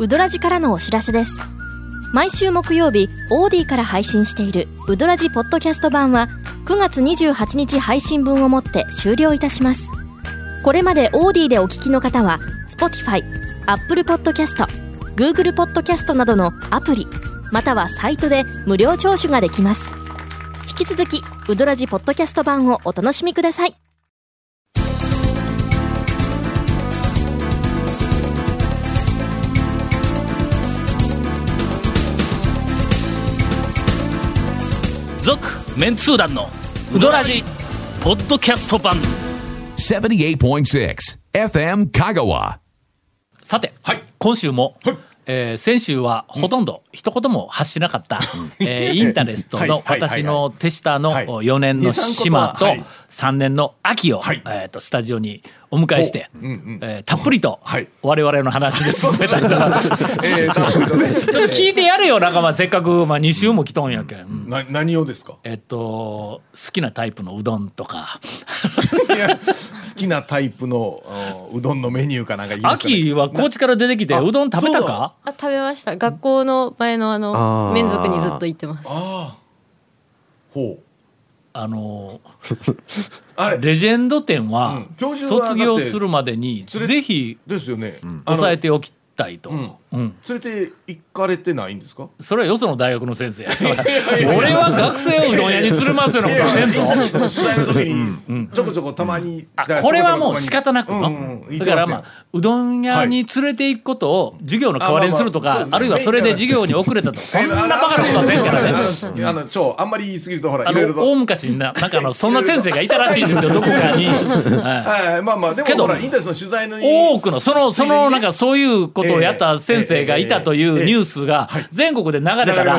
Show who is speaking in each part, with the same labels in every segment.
Speaker 1: ウドラジからのお知らせです。毎週木曜日オーディから配信しているウドラジポッドキャスト版は9月28日配信分をもって終了いたします。これまでオーディでお聞きの方は Spotify、Apple Podcast、Google Podcast などのアプリまたはサイトで無料聴取ができます。引き続きウドラジポッドキャスト版をお楽しみください。
Speaker 2: 続メンツー団のウドラジポッドキャスト版。
Speaker 3: 78.6 FM Kagawa.
Speaker 2: さて、
Speaker 4: はい。
Speaker 2: 今週も、
Speaker 4: はい。
Speaker 2: えー先週はほとんど一言も発しなかった、えーインタレストの
Speaker 4: はい。はい。はい。はい。
Speaker 2: 私の手下の
Speaker 4: はい。
Speaker 2: 4年の島と
Speaker 4: はい
Speaker 2: 3年の秋を、
Speaker 4: はい
Speaker 2: えー、とスタジオにお迎えして、えーたっぷりと
Speaker 4: はい
Speaker 2: 我々の話で進めたりとか、
Speaker 4: えー、たっぷりとね。
Speaker 2: ちょっと聞いてやれよ仲間せっかく、まあ、2週も来とんやけん。うん
Speaker 4: な何をですか？
Speaker 2: えっと好きなタイプのうどんとか
Speaker 4: 好きなタイプのうどんのメニューかなんかね。
Speaker 2: 秋は高知から出てきて
Speaker 4: あ
Speaker 2: うどん食べたか？
Speaker 5: あ食べました学校の前のあの連続にずっと行ってます
Speaker 4: ああ。ほう。
Speaker 2: あの レジェンド店は卒業するまでにぜひ
Speaker 4: ですよね。あの
Speaker 2: 抑えておきたいと、
Speaker 4: ん
Speaker 2: うん。
Speaker 4: 連れて行かれてないんですか？
Speaker 2: それはよその大学の先生俺は学生をうどん屋に連れ回すようなことんぞ
Speaker 4: 取材の時にちょこちょこたまに。
Speaker 2: あ
Speaker 4: だから
Speaker 2: これはもう仕方なく。の、
Speaker 4: うん。うん。
Speaker 2: だからまあうどん屋に連れて行くことを授業の代わりにするとか、
Speaker 4: あまあまあ
Speaker 2: あるいはそれで授業に遅れたと そんなバカなことはせんからね
Speaker 4: あの超あんまり言い過ぎるとほら
Speaker 2: あ
Speaker 4: いろいろと。
Speaker 2: の大昔にななんかあのそんな先生がいたらしいんですよ どこかに、はい。
Speaker 4: はい。まあまあでもほらインタレスの取材の
Speaker 2: 多くのそのそのなんかそういうことをやった先生がいたというニュースが全国で流れたら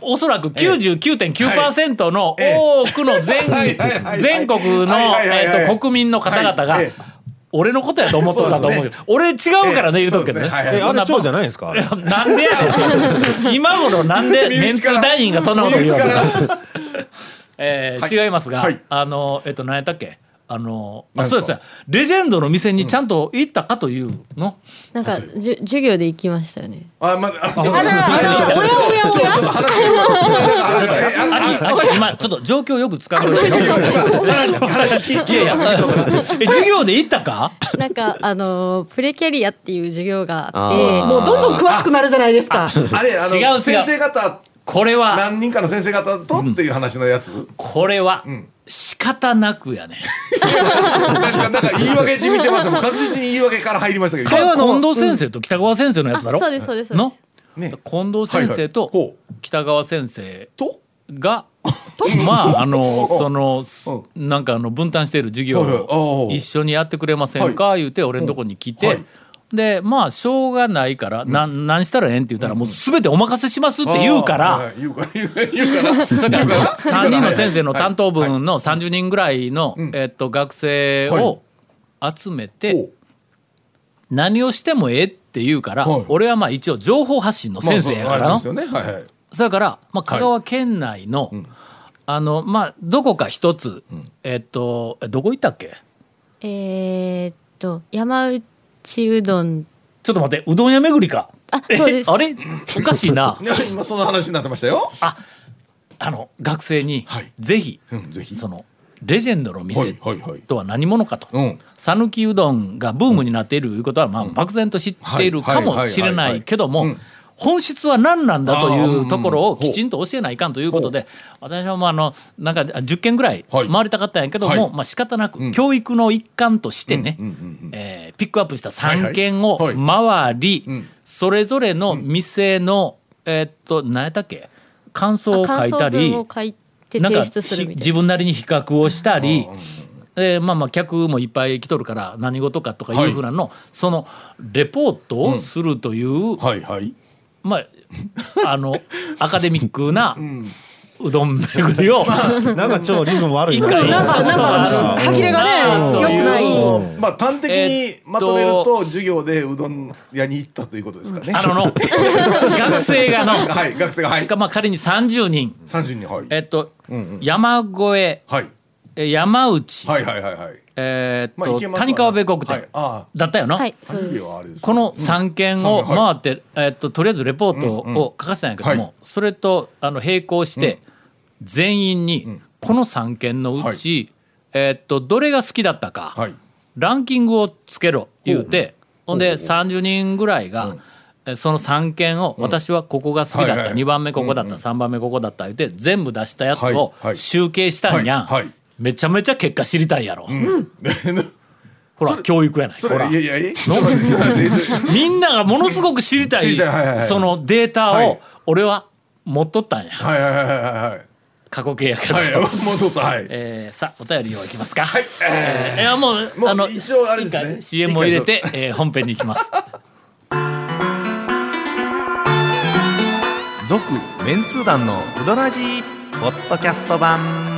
Speaker 2: おそらく99.9%の多くの全国のえっと国民の方々が俺のことやと思っとったと思う。けど俺違うからね言うとくけどね。
Speaker 4: そうですね。はいはい。
Speaker 6: えあ
Speaker 2: んな
Speaker 6: 蝶じゃないんですか？
Speaker 2: なんでやねん。今頃なんで メンツ団員がそんなこと言うわけ
Speaker 4: 身内から。
Speaker 2: えー
Speaker 4: はい。
Speaker 2: 違いますが、
Speaker 4: はい。
Speaker 2: あのえっと何やったっけ？あのあそうですね。レジェンドの店にちゃんと行ったかというの、
Speaker 5: なんかじゅ授業で行きましたよね。
Speaker 4: あまあ
Speaker 2: あ
Speaker 4: ちょっと話
Speaker 2: ちょっと状況よく使うい。やいやえ授業で行ったか？
Speaker 5: なんかあのプレキャリアっていう授業があって。
Speaker 7: もうどんどん詳しくなるじゃないですか。
Speaker 4: あれあ
Speaker 2: 違う違う。
Speaker 4: の先生方
Speaker 2: これは。
Speaker 4: 何人かの先生方とっていう話のやつ？
Speaker 2: これは仕方なくやね
Speaker 4: なんか言い訳じみてます確実に言い訳から入りましたけど。
Speaker 2: これは近藤先生と北川先生のやつだろ？
Speaker 5: あそうですそうです
Speaker 2: の？
Speaker 4: ね。
Speaker 2: 近藤先生と
Speaker 4: ほ
Speaker 2: 北川先生
Speaker 4: と？
Speaker 2: がまああの そのなんかあの分担している授業を一緒にやってくれませんか？言うて俺のとこに来て、
Speaker 4: はい
Speaker 2: でまあしょうがないから、なん何したらええんって言ったらもう全てお任せしますって言うから。
Speaker 4: あーはい。言うから言うから。言うから。
Speaker 2: だ
Speaker 4: 言うから。
Speaker 2: から3人の先生の担当分の30人ぐらいの、えっと、学生を集めて
Speaker 4: ほう。
Speaker 2: 何をしてもええって言うから、
Speaker 4: はい。
Speaker 2: 俺はまあ一応情報発信の先生やからの。
Speaker 4: まあそうあれですよね。はい
Speaker 2: から、まあ、香川県内の、あのまあどこか一つ、えっとえどこ行ったっけ？
Speaker 5: えーっと山内うどん。
Speaker 2: ちょっと待ってうどん屋巡りか。
Speaker 5: あそうです。
Speaker 2: えあれ？おかしいな。
Speaker 4: 今その話になってましたよ。
Speaker 2: あの学生に、
Speaker 4: はい。
Speaker 2: ぜひ、
Speaker 4: うんぜひ。
Speaker 2: そのレジェンドの
Speaker 4: はい
Speaker 2: 店とは何者かと。
Speaker 4: うん。
Speaker 2: 讃岐、うどんがブームになっているいうことは、まあ、漠然と知っているかもしれないけども本質は何なんだというところを
Speaker 4: うん
Speaker 2: きちんと教えないかんということで私はもうあのなんか10件ぐらい
Speaker 4: はい。
Speaker 2: 回りたかったんやけども、
Speaker 4: はい。
Speaker 2: まあ仕方なく教育の一環としてね、えーピックアップした3件を
Speaker 4: はい。はい。
Speaker 2: 回り、
Speaker 4: ん。
Speaker 2: それぞれの店の、えーっと何やったっけ？感想を書いた
Speaker 5: 感
Speaker 2: り
Speaker 5: 想文を書いて
Speaker 2: なんか
Speaker 5: 提出するみたい
Speaker 2: 自分なりに比較をしたり、でまあまあ客もいっぱい来とるから何事かとかいうふうなの、そのレポートをするという、
Speaker 4: はいはい
Speaker 2: まああの アカデミックなうどん巡りを
Speaker 6: なんか超リズム悪い
Speaker 2: 一回
Speaker 7: なんかなんか歯切れがね良くない。
Speaker 4: まあ端的に
Speaker 2: えっと
Speaker 4: まとめると授業でうどん屋に行ったということですかね。
Speaker 2: あのの学生がの。
Speaker 4: はい学生がはい。
Speaker 2: まあ仮に30人。
Speaker 4: 30人はい。
Speaker 2: えっと、山越え。
Speaker 4: はい。
Speaker 2: え山内、
Speaker 4: はいはいはいはい。
Speaker 2: えーっと、
Speaker 4: まあ
Speaker 2: 谷川米国店、
Speaker 4: はい。あ
Speaker 2: だったよな、
Speaker 5: はい
Speaker 2: この3件を
Speaker 4: うん。は
Speaker 2: 回って、えーっととりあえずレポートを書かせたんやけども、
Speaker 4: はい。
Speaker 2: それとあの並行して、全員にこの3件のうち、えーっとどれが好きだったか、
Speaker 4: はい。
Speaker 2: ランキングをつけろ言うてほんで30人ぐらいが、えその3件を私はここが好きだった、
Speaker 4: はいはい
Speaker 2: 2番目ここだった、3番目ここだった言うて全部出したやつ
Speaker 4: はい
Speaker 2: を
Speaker 4: はい。
Speaker 2: 集計したんや。ん、
Speaker 4: はいはい
Speaker 2: めちゃめちゃ結果知りたいやろ、ほら教育やない。
Speaker 4: そ
Speaker 2: ほら。
Speaker 4: れいやいやいや。
Speaker 2: みんながものすごく知りたい
Speaker 4: 知りたいはいはいはい。
Speaker 2: そのデータを
Speaker 4: はい。
Speaker 2: 俺は持っとったんや。
Speaker 4: はいはいはいはいはい。
Speaker 2: 過去形やけど、
Speaker 4: はい、もうちょっとはい。
Speaker 2: えーさあお便りをいきますか、
Speaker 4: はい。
Speaker 2: えーいやもう
Speaker 4: もう
Speaker 2: あの
Speaker 4: 一応あれですね。
Speaker 2: CM を入れて、えー本編に行きます。
Speaker 8: 続メンツー団のウドラジーポッドキャスト版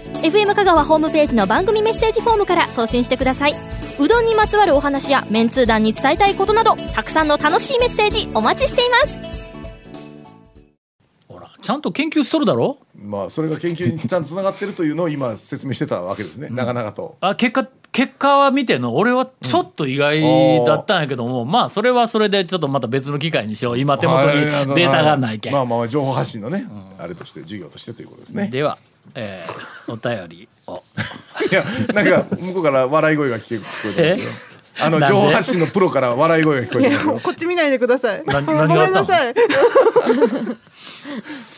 Speaker 1: FM 香川ホームページの番組メッセージフォームから送信してください。うどんにまつわるお話やメンツー団に伝えたいことなどたくさんの楽しいメッセージお待ちしています。
Speaker 2: ほらちゃんと研究しとるだろ？
Speaker 4: まあそれが研究にちゃんとつながってるというのを今説明してたわけですね。なかなかと。
Speaker 2: あ結果結果は見てんの俺はちょっと意外だったんやけども、まあそれはそれでちょっとまた別の機会にしよう今手元にデータがないけん、
Speaker 4: まあまあ情報発信のね、あれとして授業としてということですね。
Speaker 2: では、えーお便りを。
Speaker 4: いやなんか向こうから笑い声が聞こえてますよ。あの情報発信のプロから笑い声が聞こえてます。よ。
Speaker 7: こっち見ないでください。
Speaker 2: な
Speaker 7: ごめんなさい。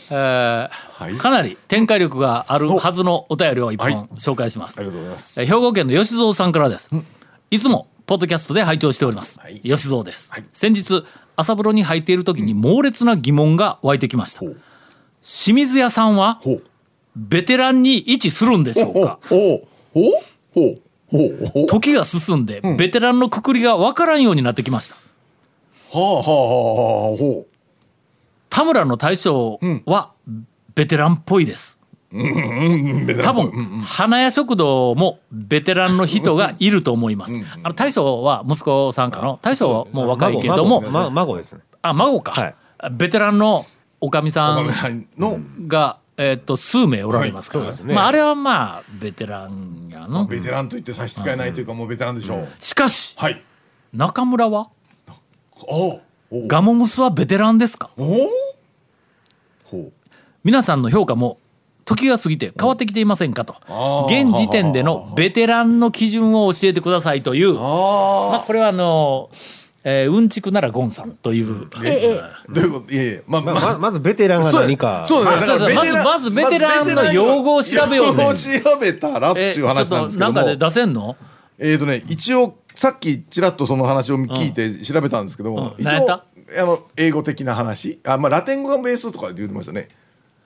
Speaker 2: えー
Speaker 4: はい。
Speaker 2: かなり展開力があるはずのお便りを一
Speaker 4: はい。
Speaker 2: 本紹介します、
Speaker 4: ありがとうございます。
Speaker 2: えー兵庫県の吉蔵さんからです、いつもポッドキャストで拝聴しております、
Speaker 4: はい。
Speaker 2: 吉蔵です、
Speaker 4: はい。
Speaker 2: 先日朝風呂に入っている時に猛烈な疑問が湧いてきました、清水屋さんは
Speaker 4: ほう
Speaker 2: ベテランに位置するんでしょうか。時が進んでベテランのくくりが分からんようになってきました。
Speaker 4: はあはあはあはあほう。
Speaker 2: 田村の大将はベテランっぽいです。多分花屋食堂もベテランの人がいると思います。あの大将は息子さんかの大将はもう若いけども。
Speaker 6: 孫ですね。
Speaker 2: あ孫か、
Speaker 6: はい。
Speaker 2: ベテランのおかみさん
Speaker 4: 岡部さんの
Speaker 2: が、えー、と数名おられますから、
Speaker 6: はいね。
Speaker 2: まあ、あれはまあベテランやの。
Speaker 4: ベテランと言って差し支えないというかもうベテランでしょう。
Speaker 2: しかし
Speaker 4: はい。
Speaker 2: 中村は？ガモムスはベテランですか？皆さんの評価も時が過ぎて変わってきていませんかと。現時点でのベテランの基準を教えてくださいという。まあ
Speaker 4: あ
Speaker 2: これはあの、えーうんちくならゴンさんという、
Speaker 4: あ、どういうこと？いやいやまあ
Speaker 6: まあ
Speaker 4: まあ。
Speaker 6: ままずベテランが何か。
Speaker 4: そうだね。だから
Speaker 2: まずまずベテランの用語を調べようぜ
Speaker 4: 用語を調べたらって
Speaker 2: え
Speaker 4: いう話なんですけども。
Speaker 2: ちょっとなんかで出せんの？
Speaker 4: えーとね一応さっきちらっとその話を聞いて調べたんですけども、一応
Speaker 2: うん何やった？
Speaker 4: あの英語的な話。あまあラテン語がベースとかで言ってましたね。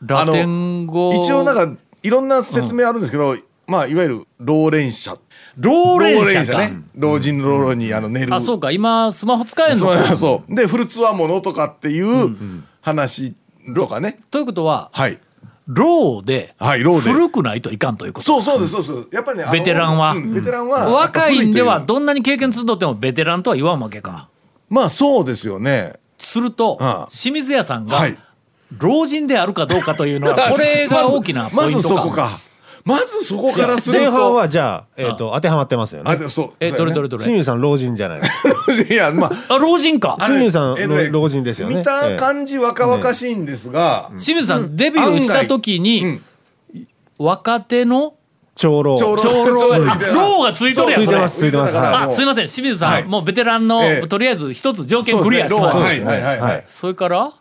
Speaker 2: ラテン語。
Speaker 4: 一応なんかいろんな説明あるんですけど、まあいわゆる老練者。
Speaker 2: 老練者か、
Speaker 4: ね。老人の老老にあの寝る。
Speaker 2: あそうか。今スマホ使えんのか。
Speaker 4: そう でフルツワものとかっていう話とかね、
Speaker 2: ということは
Speaker 4: はい。
Speaker 2: ローで。古くないといかんということ。
Speaker 4: そうそうですそうです。やっぱりね
Speaker 2: ベテランは。
Speaker 4: うんベテランは
Speaker 2: 若いんではどんなに経験積んどってもベテランとは言わんわけか
Speaker 4: まあそうですよね。
Speaker 2: すると
Speaker 4: ああ。
Speaker 2: 清水屋さんが
Speaker 4: はい。
Speaker 2: 老人であるかどうかというのはこれが大きなポ
Speaker 4: ま
Speaker 2: イントか。
Speaker 4: ずそこかまずそこからすると。
Speaker 6: 前半はじゃあ、えー、と当てはまってますよね。
Speaker 4: あそう。
Speaker 2: えどれどれどれ？
Speaker 6: 清水さん老人じゃない。
Speaker 4: れいやまあ。
Speaker 2: あ老人か。
Speaker 6: 清水さん
Speaker 4: えっとね
Speaker 6: 老人ですよね。
Speaker 4: 見た感じ若々しいんですが、
Speaker 2: 清水さんデビューした時に若手の
Speaker 6: 長老。
Speaker 4: 長老。
Speaker 2: 長 がついとるやんそれ
Speaker 6: ついてますついてます
Speaker 2: あすいません。清水さん、
Speaker 4: はい。
Speaker 2: もうベテランの、
Speaker 4: ええ。
Speaker 2: とりあえず一つ条件
Speaker 4: そう
Speaker 2: クリアしました
Speaker 4: ですはいはいはい、
Speaker 2: それから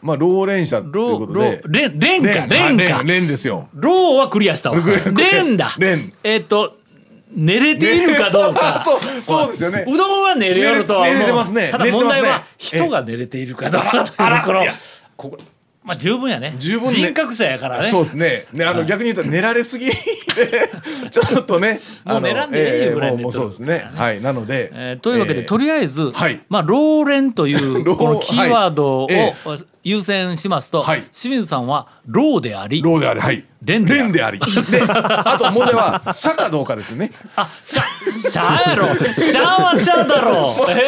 Speaker 4: まあ老練者ということで。
Speaker 2: ーレンレンかレンか。
Speaker 4: レンレンですよ。
Speaker 2: ローはクリアしたわ。レンだ。えっ、と寝れているかどうか。
Speaker 4: そうそうですよね。
Speaker 2: うどんは寝れよるとは思う。
Speaker 4: 寝れてますね。
Speaker 2: ただ問題は人が寝れているかどうかというところ。ここまあ十分やね
Speaker 4: 十分ね
Speaker 2: 人格者やからね
Speaker 4: そうですね。ね、あの、逆に言うと、寝られすぎで、ちょっとね。
Speaker 2: もう寝らんでいい
Speaker 4: ええ
Speaker 2: ぐらい寝
Speaker 4: もう、もうそうですね。はい、なので。
Speaker 2: えーというわけで、
Speaker 4: えー
Speaker 2: とりあえず、
Speaker 4: はい
Speaker 2: まあ、ローレンという このキーワードを、
Speaker 4: はいえ
Speaker 2: 優先しますと、
Speaker 4: はい
Speaker 2: 清水さんはローであり
Speaker 4: ローであり、はい。
Speaker 2: 連である
Speaker 4: であり。で、あと問題は、社かどうかですね。
Speaker 2: あシャシャやろシャはシャだろえ
Speaker 4: ええ、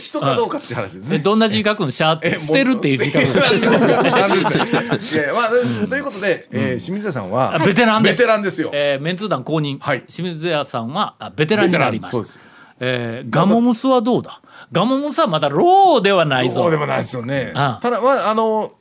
Speaker 4: 人かどうかっていう話ですね。
Speaker 2: えどんな字書くの？シャ
Speaker 4: え
Speaker 2: 捨てるっていう字書くの？
Speaker 4: なんですね。いや、まあ、ということで、えー清水屋さんは
Speaker 2: あ。ベテランです
Speaker 4: ベテランですよ。
Speaker 2: えーメンツー団公認、
Speaker 4: はい
Speaker 2: 清水屋さんはあベテランになりました
Speaker 4: ベテランそうです
Speaker 2: えーガモムスはどうだ？ガモムスはまだローではないぞ
Speaker 4: そうでもないですよね。
Speaker 2: ああ
Speaker 4: ただ、まあ、あの。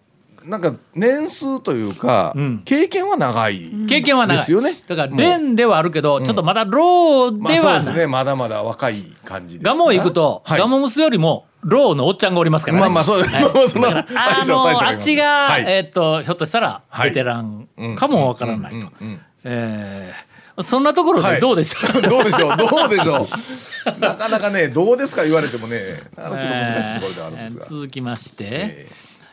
Speaker 4: なんか年数というか、経験は長い
Speaker 2: 経験は長い
Speaker 4: ですよね。
Speaker 2: だから連ではあるけど、ちょっとまだロー
Speaker 4: まあ
Speaker 2: ではない、
Speaker 4: そうですね。まだまだ若い感じです。
Speaker 2: ガモ行くと、
Speaker 4: はい
Speaker 2: ガモムスよりもローのおっちゃんがおりますからね。
Speaker 4: まあまあそうです
Speaker 2: はい
Speaker 4: まあまあその
Speaker 2: あっちが、
Speaker 4: はい
Speaker 2: えーっとひょっとしたら
Speaker 4: はい
Speaker 2: ベテランかもわからないと。えーそんなところ
Speaker 4: はい
Speaker 2: でどうでしょう？
Speaker 4: どうでしょう？どうでしょう？なかなかね、どうですか言われてもね、なかなかちょっと難しいところではあるんですが。
Speaker 2: えー続きまして、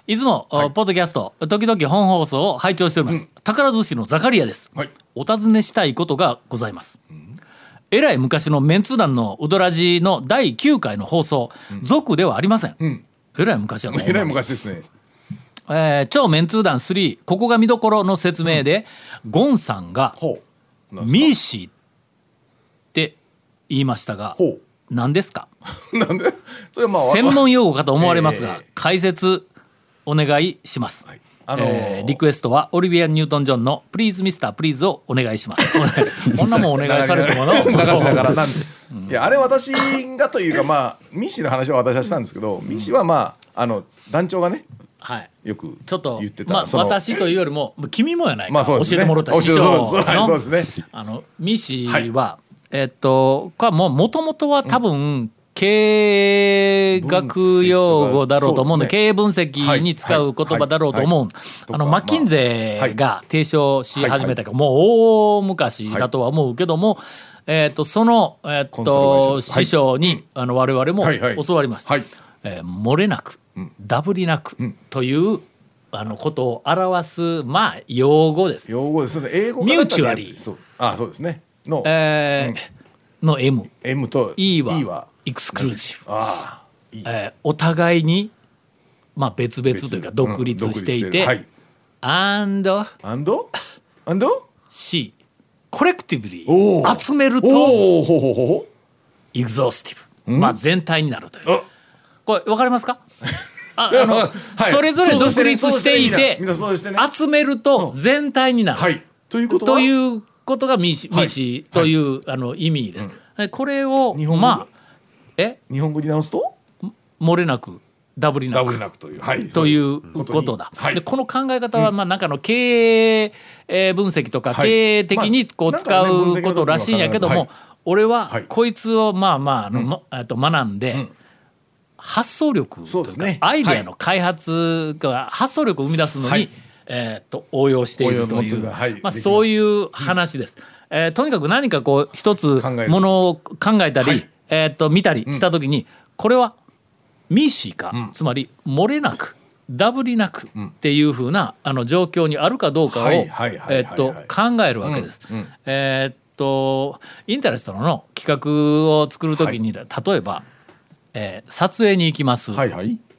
Speaker 2: いつも、おポッドキャスト時々本放送を拝聴しております、宝寿司のザカリアです、
Speaker 4: はい。
Speaker 2: お尋ねしたいことがございます、えらい昔のメンツ団のウドラジの第9回の放送、続ではありません、えらい昔や
Speaker 4: えらい昔ですね。
Speaker 2: えー超メンツー団3ここが見どころの説明で、ゴンさんがミーシーって言いましたが
Speaker 4: ほ
Speaker 2: 何ですか？
Speaker 4: う。なんで？それはまあ。
Speaker 2: 専門用語かと思われますが、
Speaker 4: ええ
Speaker 2: 解説お願いします、
Speaker 4: はい。あのー
Speaker 2: えーリクエストはオリビア・ニュートン・ジョンの「プリーズ・ミスター・プリーズ」をお願いします。こんなもんお願いされてもな。
Speaker 4: いやあれ私がというかまあミッシーの話は私はしたんですけど、ミッシーはまああの団長がね
Speaker 2: はい。
Speaker 4: よく
Speaker 2: ちょっと
Speaker 4: 言ってた、
Speaker 2: まあ私というよりも君もやないか、
Speaker 4: まあそうですね。
Speaker 2: 教えてもらった師匠の
Speaker 4: そうですね。
Speaker 2: あのミシは、えっとこれもともとは多分、経営学用語だろうと思うん
Speaker 4: で、
Speaker 2: 経営分析に使う言葉だろうと思う、
Speaker 4: はい。はい。
Speaker 2: あのマッキンゼーが提唱し始めたか。ら、もう大昔だとは思うけども、えっとその、えっと師匠に、あの我々も
Speaker 4: はい。はい。
Speaker 2: 教わりました。
Speaker 4: はい。
Speaker 2: えー漏れなく、ダブりなく、というあのことを表すまあ用語です。
Speaker 4: 用語ですね。英語
Speaker 2: ミューチュアリー
Speaker 4: あそうですね。の、
Speaker 2: えーの M
Speaker 4: M と
Speaker 2: E は。
Speaker 4: E は
Speaker 2: エクスクルーシブ、
Speaker 4: ああいい。
Speaker 2: えーお互いにまあ別々というか
Speaker 4: 別
Speaker 2: 独立していて、
Speaker 4: はい
Speaker 2: and
Speaker 4: アンドアンド
Speaker 2: C コレクティブリ
Speaker 4: おー。
Speaker 2: 集めると
Speaker 4: おおほうほうほうほ
Speaker 2: エグゾースティブ、まあ全体になるという。
Speaker 4: あ。
Speaker 2: これわかりますか？ああの、
Speaker 4: はい。
Speaker 2: それぞれ独立していて
Speaker 4: みんなそうしてね。
Speaker 2: 集めると全体になる、
Speaker 4: はい。ということは？
Speaker 2: ということがミーシ,、
Speaker 4: はい。
Speaker 2: ミーシという、あの意味です。えこれを
Speaker 4: 日本語。
Speaker 2: まあえ？
Speaker 4: 日本語に直すと？
Speaker 2: 漏れなくダブりなく。
Speaker 4: なくという。はい
Speaker 2: という
Speaker 4: こと
Speaker 2: だ。
Speaker 4: はい。
Speaker 2: でこの考え方は、まあなんかの経営えー分析とか、
Speaker 4: はい。
Speaker 2: 経営的にこう
Speaker 4: まあ
Speaker 2: 使うことらしいんやけども、
Speaker 4: はい。
Speaker 2: 俺は
Speaker 4: はい。
Speaker 2: こいつをまあまああの、と学んで、発想力とかアイデアの開発が発想力を生み出すのに、
Speaker 4: はい。
Speaker 2: えーっと応用しているという、まあ、そういう話です。えーとにかく何かこう一つものを考えたり、
Speaker 4: はい
Speaker 2: えーっと見たりした時に、これはミーシーか、つまり漏れなくダブりなくっていうふうなあの状況にあるかどうかをえーっと考えるわけです。えーっとインタレストの企画を作る時に、例えば、えー撮影に行きます、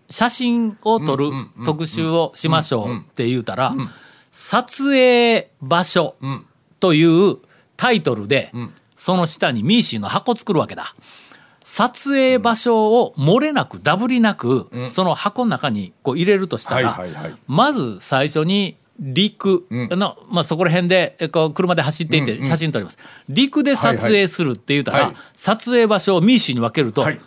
Speaker 2: 写真を撮る特集をしましょうって言うたら、撮影場所というタイトルで、その下にミーシーの箱作るわけだ。撮影場所を漏れなくダブりなく、その箱の中にこう入れるとしたら、
Speaker 4: はいはいはい。
Speaker 2: まず最初に陸の、まあ、そこら辺でえこう車で走っていって写真撮ります、陸で撮影するって言うたら、
Speaker 4: はいはい。
Speaker 2: 撮影場所をミーシーに分けると、
Speaker 4: はい。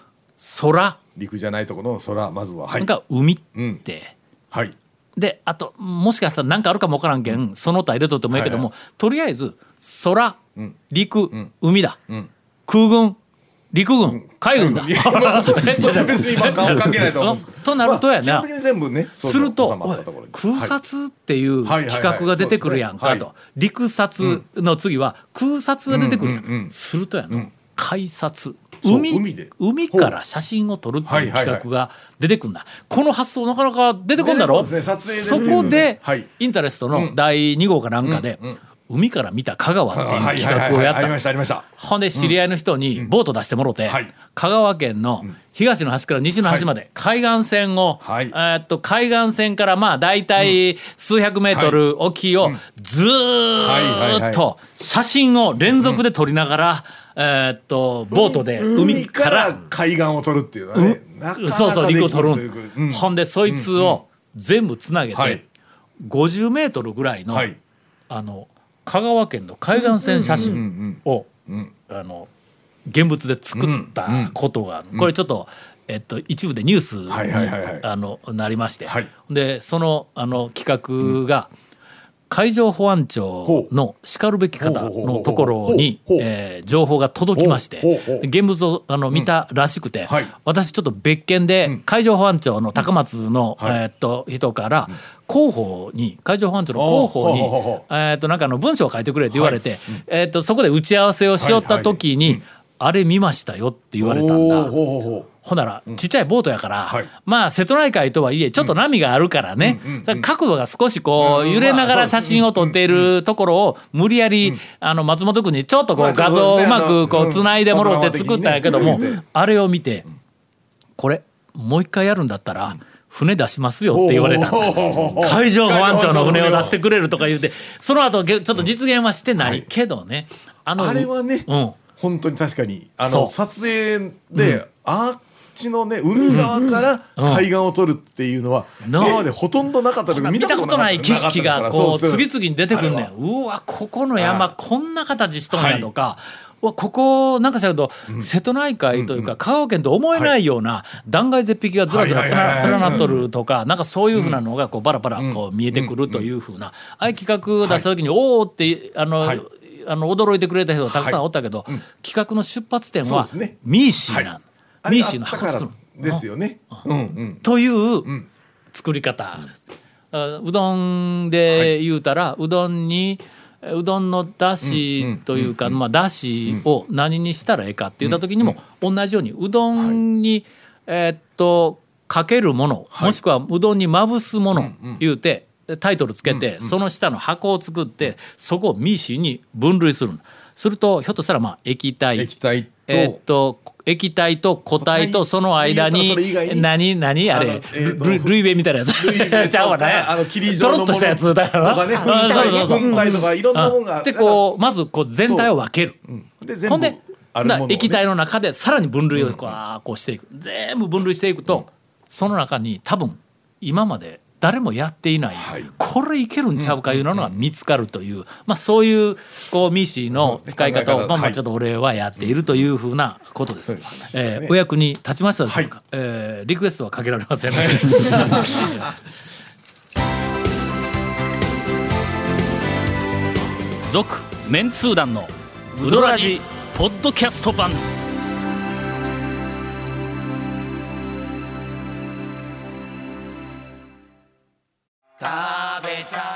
Speaker 2: 空。
Speaker 4: 陸じゃないところの空まずははい。
Speaker 2: が海って、
Speaker 4: はい。
Speaker 2: であともしかしたら何かあるかも分からんけん、その他入れとってもいいけども、
Speaker 4: はい。
Speaker 2: とりあえず空、陸、海だ、空軍陸軍海軍だ。
Speaker 4: いやまあそれ別に今関係ないと思うんです。けど
Speaker 2: となるとやな。
Speaker 4: まあ基本的に全部ねそう
Speaker 2: すると空撮っていう
Speaker 4: はい。
Speaker 2: 企画が出てくるやんかと。陸撮の次は空撮が出てくるやん。するとやな。海撮海
Speaker 4: 海
Speaker 2: から写真を撮るっていう企画が出てくるんだ、この発想なかなか出てこんだろ？
Speaker 4: ね
Speaker 2: そこで、
Speaker 4: はい。
Speaker 2: インタレストの第2号かなんかで、海から見た香川っていう企画をやった。
Speaker 4: ありましたありました。
Speaker 2: ほんで知り合いの人にボート出してもろて、
Speaker 4: はい。
Speaker 2: 香川県の東の端から西の端まで海岸線を、
Speaker 4: はい。
Speaker 2: えーっと海岸線からまあ大体数百メートル沖をずーっと写真を連続で撮りながら、えーっとボートで海
Speaker 4: 海
Speaker 2: か
Speaker 4: からら海岸を取るっていうのはね、
Speaker 2: そうそう陸を取るほんでそいつを全部つなげて、
Speaker 4: はい。
Speaker 2: 50メートルぐらいの、
Speaker 4: はい。
Speaker 2: あの香川県の海岸線写真を、あの現物で作ったことがある、これちょっと、えっと、一部でニュースに、あのなりまして、
Speaker 4: はい。
Speaker 2: でそのあの企画が、海上保安庁のしかるべき方のところにえー情報が届きまして現物をあの見たらしくて、
Speaker 4: はい。
Speaker 2: 私ちょっと別件で海上保安庁の高松の、
Speaker 4: はい。
Speaker 2: えーっと人から広報に海上保安庁の広報にえーっとなんかあの文章を書いてくれって言われて、えーっとそこで打ち合わせをしよった時に、あれ見ましたよって言われたんだ。
Speaker 4: おーほうほうほう
Speaker 2: ほんならちっちゃいボートやから、
Speaker 4: はい。
Speaker 2: まあ瀬戸内海とはいえちょっと波があるからね、それ角度が少しこう揺れながら写真を撮っているところを無理やり、あの松本君にちょっとこ
Speaker 4: まあ
Speaker 2: う画像をうまくこうつないでもろって
Speaker 4: うん
Speaker 2: 作ったんやけどもあれを見てこれもう一回やるんだったら船出しますよって言われた。海上保安庁の船を出してくれるとか言うて。その後げちょっと実現はしてないけどね、あの
Speaker 4: あれはね、
Speaker 2: うん。
Speaker 4: 本当に確かにあの撮影で、あっちのね海側から海岸を撮るっていうのは、
Speaker 2: な
Speaker 4: 今までほとんどなかったとい
Speaker 2: 見たことない景色がこう次
Speaker 4: 々
Speaker 2: 々に出てくんねん。うわここの山こんな形しとんやとか、ここなんかしらと、瀬戸内海というか香川県と思えないような断崖絶壁がずらずら連なっとるとかなんかそういうふうなのがこうバラバラこう見えてくるというふうなああいう企画出した時におおってあの、
Speaker 4: はい。
Speaker 2: あの驚いてくれた人がたくさんおったけど、企画の出発点はミーシーなん、
Speaker 4: あれ
Speaker 2: ミーシーの
Speaker 4: があったからですよね。うん。うん
Speaker 2: という作り方。です。あうどんで言うたら、うどんにうどんのだしというか、まあ、だしを何にしたらええかって言った時にも同じようにうどんに、えーっとかけるもの、もしくはうどんにまぶすもの言うてタイトルつけて、その下の箱を作ってそこをミーシーに分類する。するとひょっとしたらまあ液体。
Speaker 4: 液体と、
Speaker 2: えーっと液体と固体とその間に何何？あれ？ルルイベみたいなやつ。ちゃうわね
Speaker 4: かあの霧状のもの
Speaker 2: とろっとしたやつだよな
Speaker 4: とかね粉体とかいろんなものが
Speaker 2: でこうまずこう全体を分ける。ほんで液体の中でさらに分類をこうこうしていく。全部分類していくとその中に多分今まで誰もやっていない、これいけるんちゃうかいうのが見つかるという、まあ、そういうこうミーシーの使い方を、まあ、まあ
Speaker 4: はい
Speaker 2: ちょっと俺はやっているというふうなことです。えーお役に立ちましたでしょうか、えーリクエストはかけられませんね。続メンツー団のウドラジポッドキャスト版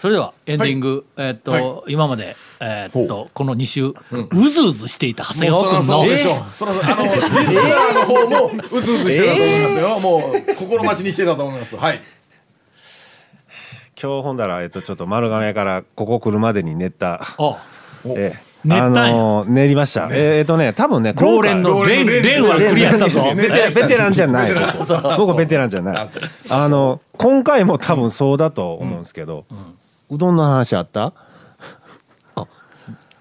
Speaker 2: それではエンディング、えーっと、今まで、えーっとこの2週、うずうずしていた長谷川君の、
Speaker 4: そうでしょう。そらそうあのリスナーの方もうずうずしてたと思いますよ。もう心待ちにしてたと思います。はい。
Speaker 6: 今日ほんだら、えっと、ちょっと丸亀からここ来るまでに練った、
Speaker 2: あ
Speaker 6: ええ
Speaker 2: 練ったんや。
Speaker 6: あのー練りました、ええっとね多分ね
Speaker 2: ローレンの
Speaker 4: レンの
Speaker 2: レンはクリアしたぞ。
Speaker 6: ベテランベテランじゃない。僕ベテランじゃない。
Speaker 4: あ
Speaker 6: の今回も多分そうだと思うんですけど、うどんの話あった？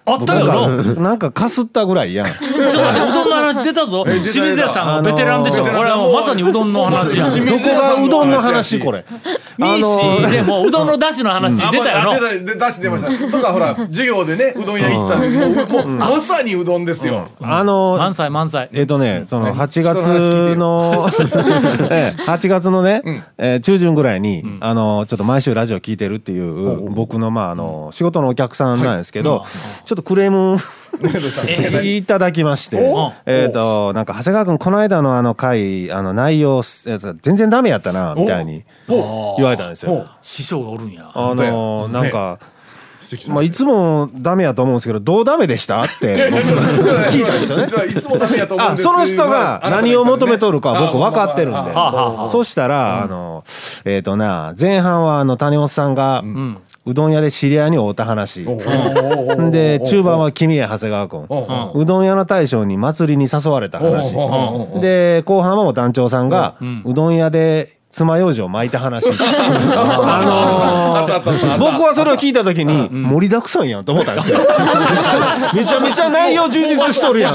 Speaker 2: あったよ
Speaker 6: なん
Speaker 2: な。
Speaker 6: んかかすったぐらいやん
Speaker 2: っと待ってうどんの話出たぞ。清水屋さんはベテランでしょ。
Speaker 4: あのー
Speaker 2: これはもうまさにうどんの話や。
Speaker 4: 清
Speaker 6: どこがうどんの話これ
Speaker 2: ミーシーでもううどんのだしの話出たやろ
Speaker 4: 出た出し出ました。とかほら授業でねうどん屋行ったんでもうもうまさにうどんですよ。
Speaker 6: あの
Speaker 2: 満載満載。
Speaker 6: えっ、とね、その8
Speaker 4: 人の話聞いて
Speaker 6: 月の、ええ8月のね、えー中旬ぐらいに、あの、ちょっと毎週ラジオ聞いてるっていう、僕の、まあ、あの、仕事のお客さんなんですけど、ちょっとクレーム、いただきまして。
Speaker 4: お、
Speaker 6: えっと、なんか、長谷川君、この間のあの回、あの、内容、えーと全然ダメやったな、みたいに言われたんですよ。
Speaker 2: 師匠がおるんや。
Speaker 6: あの、
Speaker 4: ね。
Speaker 6: なんか、まあ、いつもダメやと思うんですけど、どうダメでした？って、僕聞いたんですよね。
Speaker 4: いつもダメやと思うん
Speaker 6: あ
Speaker 4: です
Speaker 6: その人が何を求めとるか僕分かってるんで。そしたらあのえっとな前半はあの谷本さんがうどん屋で知り合いに会うた話。で中盤は君や長谷川君うどん屋の大将に祭りに誘われた話で後半はもう団長さんがうどん屋で爪楊枝を巻いた話。あのー僕はそれを聞いた時に盛りだくさんやんと思ったんですけど。めちゃめちゃ内容充実しとるやん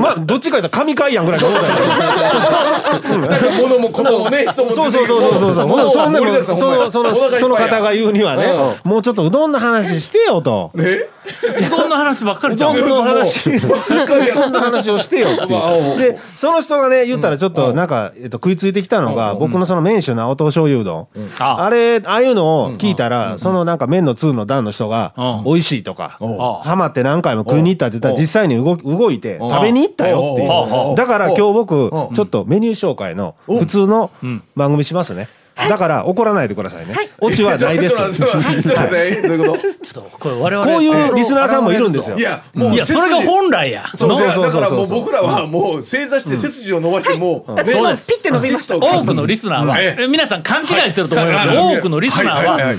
Speaker 6: まあどっちか言ったら神回やんぐらいと思った
Speaker 4: 物もこともね人も
Speaker 6: そうそうそうそうそうそうほなそんなそのそのその方が言うにはねもうちょっとうどんの話してよと
Speaker 4: え
Speaker 2: うどんの話ばっかり
Speaker 6: う
Speaker 2: じゃん
Speaker 6: どんの話うどんの話をしてよってでその人がね言ったらちょっとなんかえっと食いついてきたのが僕のその麺州の青唐醤油うどん。
Speaker 2: あ。
Speaker 6: あれああいうのを聞いたらそのなんか麺の通の段の人が
Speaker 2: うん。
Speaker 6: 美味しいとか
Speaker 2: あ。
Speaker 6: ハマって何回も食いに行ったって言ったら
Speaker 4: うん。
Speaker 6: 実際に動動いて食べに行ったよって
Speaker 2: う。ん。
Speaker 6: いうだから今日僕
Speaker 4: うん。
Speaker 6: ちょっとメニュー紹介の普通の番組しますねだから怒らないでくださいね。オチはないです。
Speaker 4: ちょっとこと
Speaker 2: ちょっとこれ我々
Speaker 6: こういうリスナーさんもいるんですよ。
Speaker 4: いやもう
Speaker 2: いやそれが本来や。
Speaker 4: そうだからもう僕らはもう正座して背筋を伸ばしてもうね
Speaker 2: そうです。
Speaker 7: ピッて伸びました。
Speaker 2: 多くのリスナーは、皆さん勘違いしてると思います、
Speaker 4: はい。
Speaker 2: 多くのリスナーは、
Speaker 4: はい。はい。はい。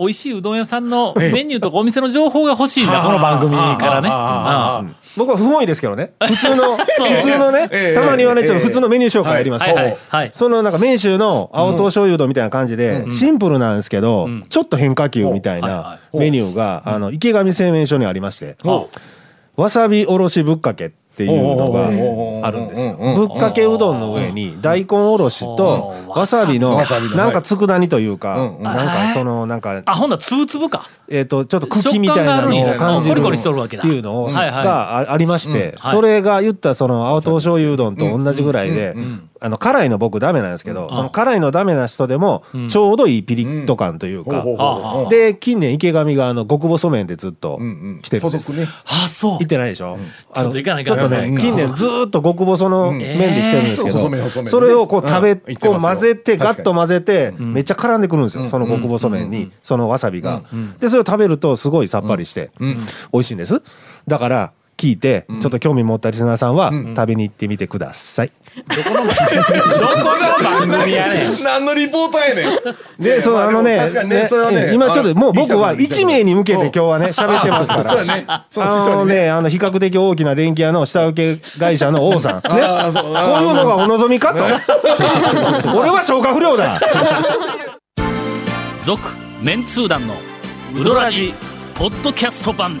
Speaker 2: 美味しいうどん屋さんのメニューとかお店の情報が欲しいんだ、この番組からね。
Speaker 6: 僕は不本意ですけどね。普通の普通のね
Speaker 4: ええ
Speaker 6: たまにはね
Speaker 4: ええ
Speaker 6: ちょっと普通のメニュー紹介やります。
Speaker 2: はいはい。はい。
Speaker 6: そのなんか麺州の青唐醤油うどんみたいな感じでシンプルなんですけどちょっと変化球みたいないメニューがあの池上製麺所にありましてわさびおろしぶっかけ。っっていうのがあるんですよぶっかけうどんの上に大根おろしとわさびのなんか佃煮というかなんかそのなんか
Speaker 2: あ、ほんなつぶつぶか。
Speaker 6: えっ、とちょっと茎みたいなのを感じるっていうのがありまして、それが言ったその青唐醤油うどんと同じぐらいで、あの辛いの僕ダメなんですけど、その辛いのダメな人でもちょうどいいピリッと感というか、
Speaker 4: ほうほうほうほう。
Speaker 6: で近年池上があの極細麺でずっと来てるんです。
Speaker 4: 細くね
Speaker 2: あ、そう。
Speaker 6: 行っ。てないでしょ、あ
Speaker 2: ちょっ
Speaker 6: の
Speaker 2: と行かないかん
Speaker 6: ちょっとね
Speaker 4: うん
Speaker 6: 近年ずーっと極細の麺で来てるんですけど、
Speaker 4: えー
Speaker 6: それをこう食べ、こう混ぜてガッと混ぜて、めっちゃ絡んでくるんですよ、その極細麺に、そのわさびが、でそれを食べるとすごいさっぱりして、美味しいんです。だから聞いてちょっと興味持ったリスナーさんは食べに行ってみてください、
Speaker 2: どこの番組やねん。
Speaker 4: 何のリポートやねん。
Speaker 6: で、その
Speaker 4: ま
Speaker 6: あのね、
Speaker 4: 確かにねそれはね
Speaker 6: ね今ちょっともう僕は
Speaker 4: あいい人
Speaker 6: 1名に向けて今日はね喋ってますから。
Speaker 4: そうやね。そう師
Speaker 6: あのね、あの比較的大きな電気屋の下請け会社の王さん、ね、こういうのがお望みかと。俺は消化不良だ。
Speaker 2: 続、メンツー団のウドラジ、ポッドキャスト版。